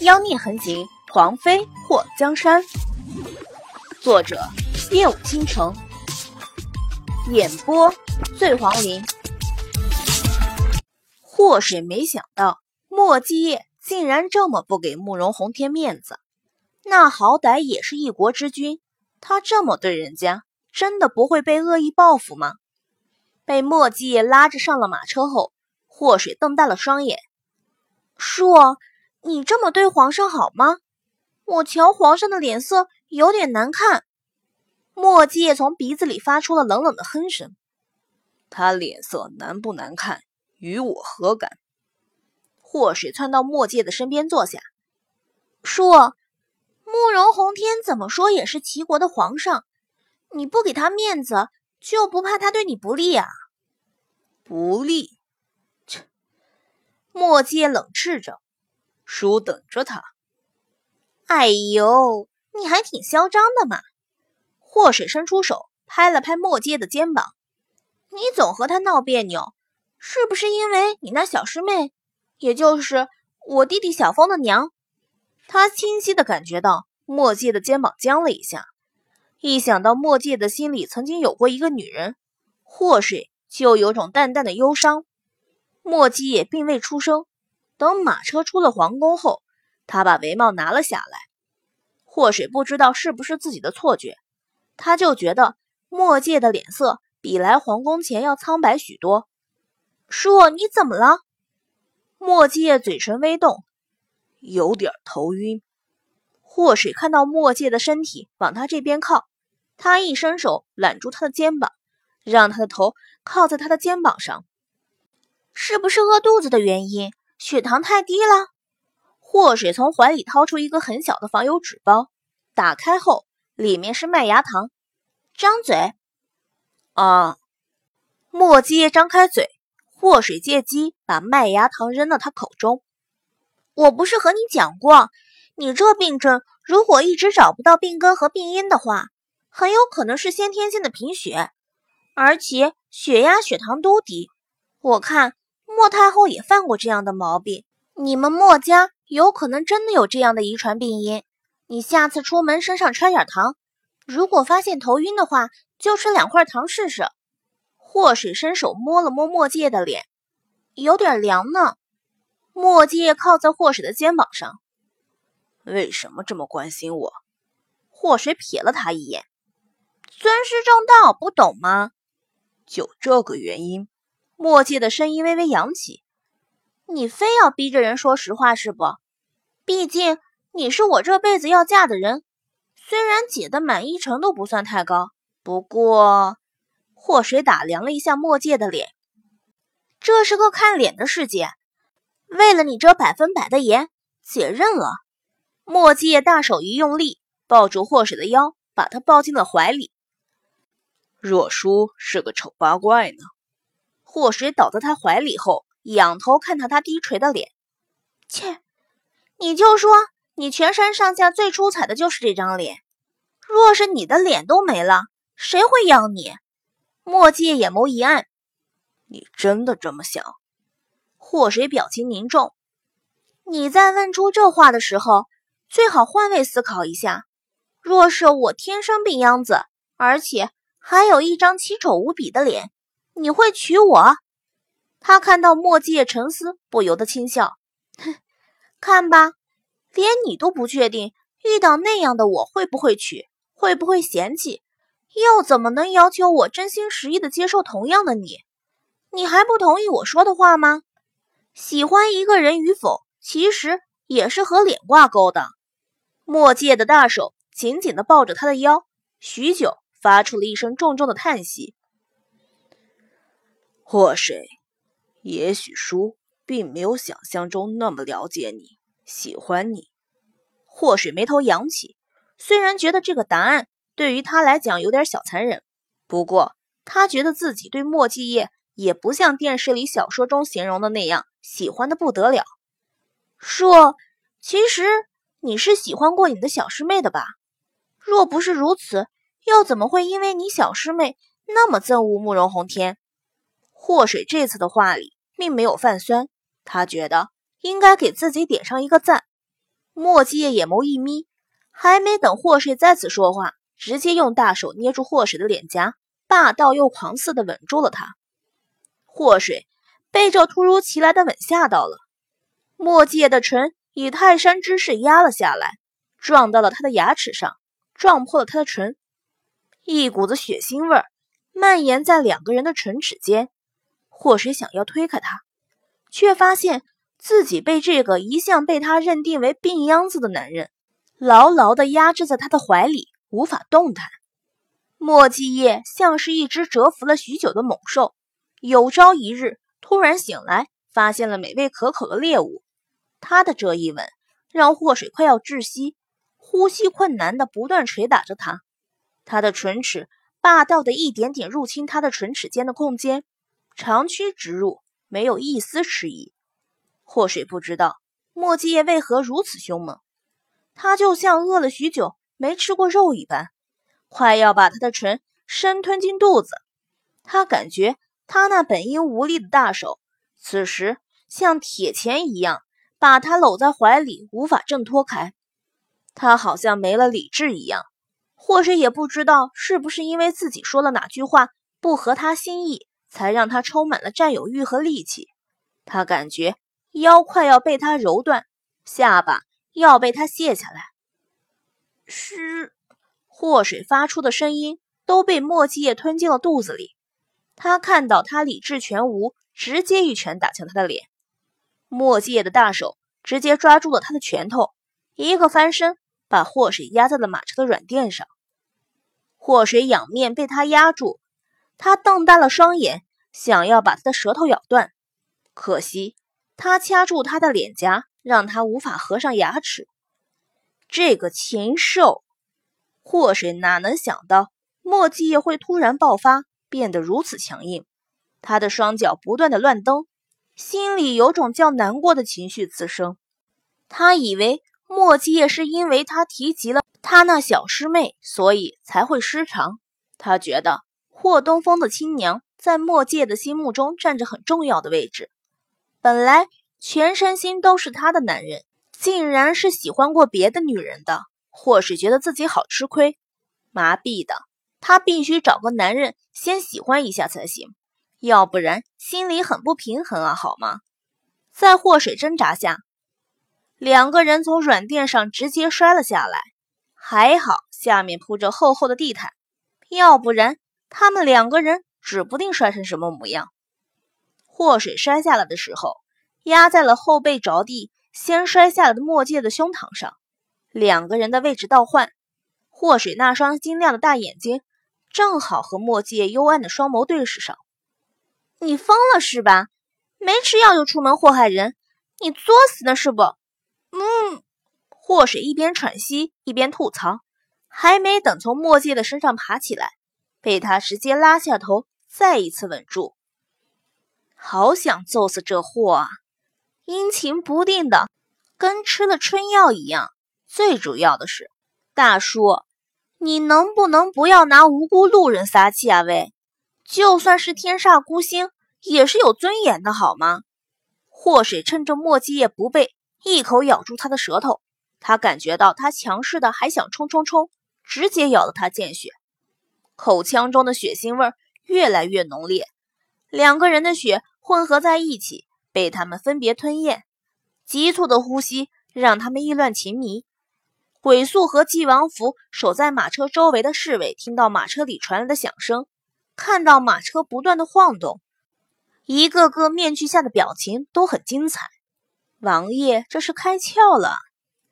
妖孽横行，皇妃祸江山。作者：夜舞倾城，演播：醉黄林。祸水没想到莫继业竟然这么不给慕容宏天面子，那好歹也是一国之君，他这么对人家，真的不会被恶意报复吗？被莫继业拉着上了马车后，祸水瞪大了双眼。说，你这么对皇上好吗？我瞧皇上的脸色有点难看。墨迹从鼻子里发出了冷冷的哼声。他脸色难不难看，与我何干？祸水窜到墨界的身边坐下。叔，慕容宏天怎么说也是齐国的皇上，你不给他面子，就不怕他对你不利啊？不利。切墨界冷斥着：“叔等着他。”哎呦，你还挺嚣张的嘛！祸水伸出手拍了拍墨界的肩膀：“你总和他闹别扭，是不是因为你那小师妹，也就是我弟弟小峰的娘？”他清晰的感觉到墨界的肩膀僵了一下，一想到墨界的心里曾经有过一个女人，祸水就有种淡淡的忧伤。莫姬也并未出声。等马车出了皇宫后，他把帷帽拿了下来。祸水不知道是不是自己的错觉，他就觉得莫界的脸色比来皇宫前要苍白许多。叔，你怎么了？莫界嘴唇微动，有点头晕。祸水看到莫界的身体往他这边靠，他一伸手揽住他的肩膀，让他的头靠在他的肩膀上。是不是饿肚子的原因？血糖太低了。祸水从怀里掏出一个很小的防油纸包，打开后里面是麦芽糖。张嘴。啊！莫姬张开嘴，祸水借机把麦芽糖扔到他口中。我不是和你讲过，你这病症如果一直找不到病根和病因的话，很有可能是先天性的贫血，而且血压、血糖都低。我看。莫太后也犯过这样的毛病，你们莫家有可能真的有这样的遗传病因。你下次出门身上揣点糖，如果发现头晕的话，就吃两块糖试试。祸水伸手摸了摸墨界的脸，有点凉呢。墨界靠在祸水的肩膀上，为什么这么关心我？祸水瞥了他一眼，尊师重道，不懂吗？就这个原因。墨界的声音微微扬起：“你非要逼着人说实话是不？毕竟你是我这辈子要嫁的人。虽然姐的满意程度不算太高，不过……”祸水打量了一下墨界的脸，这是个看脸的世界。为了你这百分百的颜，姐认了。墨界大手一用力，抱住祸水的腰，把他抱进了怀里。若叔是个丑八怪呢。祸水倒在他怀里后，仰头看到他低垂的脸，切，你就说你全身上下最出彩的就是这张脸，若是你的脸都没了，谁会要你？墨界眼眸一暗，你真的这么想？祸水表情凝重，你在问出这话的时候，最好换位思考一下，若是我天生病秧子，而且还有一张奇丑无比的脸。你会娶我？他看到墨界沉思，不由得轻笑。哼，看吧，连你都不确定遇到那样的我会不会娶，会不会嫌弃，又怎么能要求我真心实意的接受同样的你？你还不同意我说的话吗？喜欢一个人与否，其实也是和脸挂钩的。墨界的大手紧紧地抱着他的腰，许久，发出了一声重重的叹息。祸水，也许叔并没有想象中那么了解你，喜欢你。祸水眉头扬起，虽然觉得这个答案对于他来讲有点小残忍，不过他觉得自己对莫继业也不像电视里、小说中形容的那样喜欢的不得了。说，其实你是喜欢过你的小师妹的吧？若不是如此，又怎么会因为你小师妹那么憎恶慕容宏天？祸水这次的话里并没有泛酸，他觉得应该给自己点上一个赞。墨迹叶眼眸一眯，还没等祸水再次说话，直接用大手捏住祸水的脸颊，霸道又狂似的吻住了他。祸水被这突如其来的吻吓到了，墨迹的唇以泰山之势压了下来，撞到了他的牙齿上，撞破了他的唇，一股子血腥味儿蔓延在两个人的唇齿间。祸水想要推开他，却发现。自己被这个一向被他认定为病秧子的男人牢牢地压制在他的怀里，无法动弹。莫继业像是一只蛰伏了许久的猛兽，有朝一日突然醒来，发现了美味可口的猎物。他的这一吻让祸水快要窒息，呼吸困难的不断捶打着他。他的唇齿霸道的一点点入侵他的唇齿间的空间，长驱直入，没有一丝迟疑。祸水不知道莫继业为何如此凶猛，他就像饿了许久没吃过肉一般，快要把他的唇生吞进肚子。他感觉他那本应无力的大手，此时像铁钳一样把他搂在怀里，无法挣脱开。他好像没了理智一样。祸水也不知道是不是因为自己说了哪句话不合他心意，才让他充满了占有欲和力气。他感觉。腰快要被他揉断，下巴要被他卸下来。嘘祸水发出的声音都被墨继业吞进了肚子里。他看到他理智全无，直接一拳打向他的脸。墨继业的大手直接抓住了他的拳头，一个翻身把祸水压在了马车的软垫上。祸水仰面被他压住，他瞪大了双眼，想要把他的舌头咬断，可惜。他掐住他的脸颊，让他无法合上牙齿。这个禽兽，祸水哪能想到墨迹叶会突然爆发，变得如此强硬？他的双脚不断的乱蹬，心里有种较难过的情绪滋生。他以为墨迹叶是因为他提及了他那小师妹，所以才会失常。他觉得霍东风的亲娘在墨界的心目中占着很重要的位置。本来全身心都是他的男人，竟然是喜欢过别的女人的，或是觉得自己好吃亏，麻痹的他必须找个男人先喜欢一下才行，要不然心里很不平衡啊，好吗？在祸水挣扎下，两个人从软垫上直接摔了下来，还好下面铺着厚厚的地毯，要不然他们两个人指不定摔成什么模样。祸水摔下来的时候，压在了后背着地，先摔下来的墨界的胸膛上，两个人的位置倒换。祸水那双晶亮的大眼睛，正好和墨界幽暗的双眸对视上。你疯了是吧？没吃药就出门祸害人，你作死呢是不？嗯。祸水一边喘息一边吐槽，还没等从墨界的身上爬起来，被他直接拉下头，再一次稳住。好想揍死这货啊！阴晴不定的，跟吃了春药一样。最主要的是，大叔，你能不能不要拿无辜路人撒气啊？喂，就算是天煞孤星，也是有尊严的好吗？祸水趁着墨迹叶不备，一口咬住他的舌头。他感觉到他强势的，还想冲冲冲，直接咬了他见血。口腔中的血腥味越来越浓烈，两个人的血。混合在一起，被他们分别吞咽。急促的呼吸让他们意乱情迷。鬼宿和纪王府守在马车周围的侍卫听到马车里传来的响声，看到马车不断的晃动，一个个面具下的表情都很精彩。王爷这是开窍了。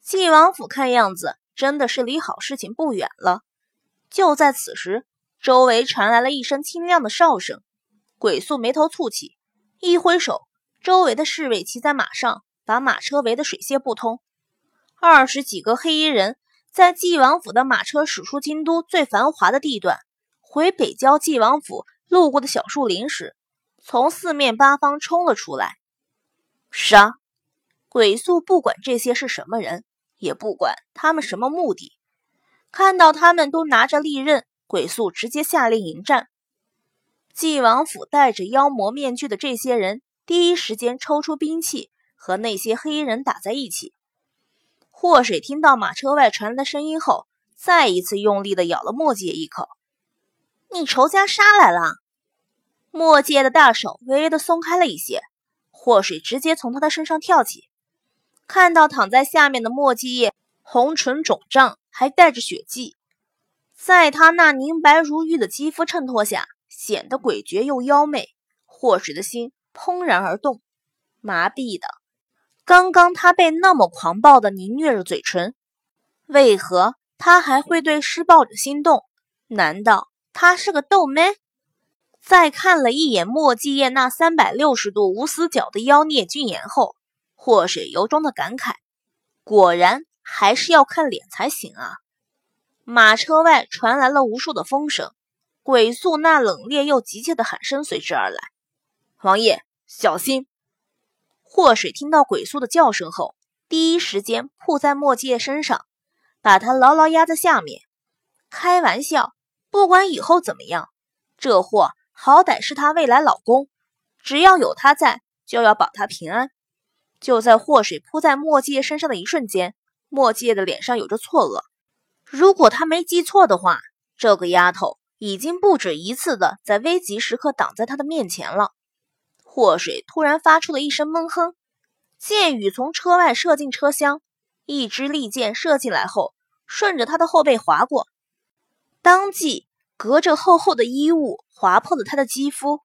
纪王府看样子真的是离好事情不远了。就在此时，周围传来了一声清亮的哨声。鬼宿眉头蹙起。一挥手，周围的侍卫骑在马上，把马车围得水泄不通。二十几个黑衣人在纪王府的马车驶出京都最繁华的地段，回北郊纪王府路过的小树林时，从四面八方冲了出来。杀！鬼宿不管这些是什么人，也不管他们什么目的，看到他们都拿着利刃，鬼宿直接下令迎战。纪王府戴着妖魔面具的这些人，第一时间抽出兵器，和那些黑衣人打在一起。祸水听到马车外传来的声音后，再一次用力的咬了墨界一口。你仇家杀来了！墨界的大手微微的松开了一些，祸水直接从他的身上跳起，看到躺在下面的墨迹叶，红唇肿胀，还带着血迹，在他那凝白如玉的肌肤衬托下，显得诡谲又妖媚。祸水的心怦然而动，麻痹的。刚刚他被那么狂暴的凌虐着嘴唇，为何他还会对施暴者心动？难道他是个逗妹？再看了一眼莫继业那三百六十度无死角的妖孽俊颜后，祸水由衷的感慨：果然还是要看脸才行啊！马车外传来了无数的风声，鬼宿那冷冽又急切的喊声随之而来：“王爷，小心！”祸水听到鬼宿的叫声后，第一时间扑在莫界身上，把他牢牢压在下面。开玩笑，不管以后怎么样，这货好歹是他未来老公，只要有他在，就要保他平安。就在祸水扑在莫界身上的一瞬间，莫界的脸上有着错愕。如果他没记错的话，这个丫头已经不止一次的在危急时刻挡在他的面前了。祸水突然发出了一声闷哼，箭雨从车外射进车厢，一支利箭射进来后，顺着他的后背划过，当即隔着厚厚的衣物划破了他的肌肤。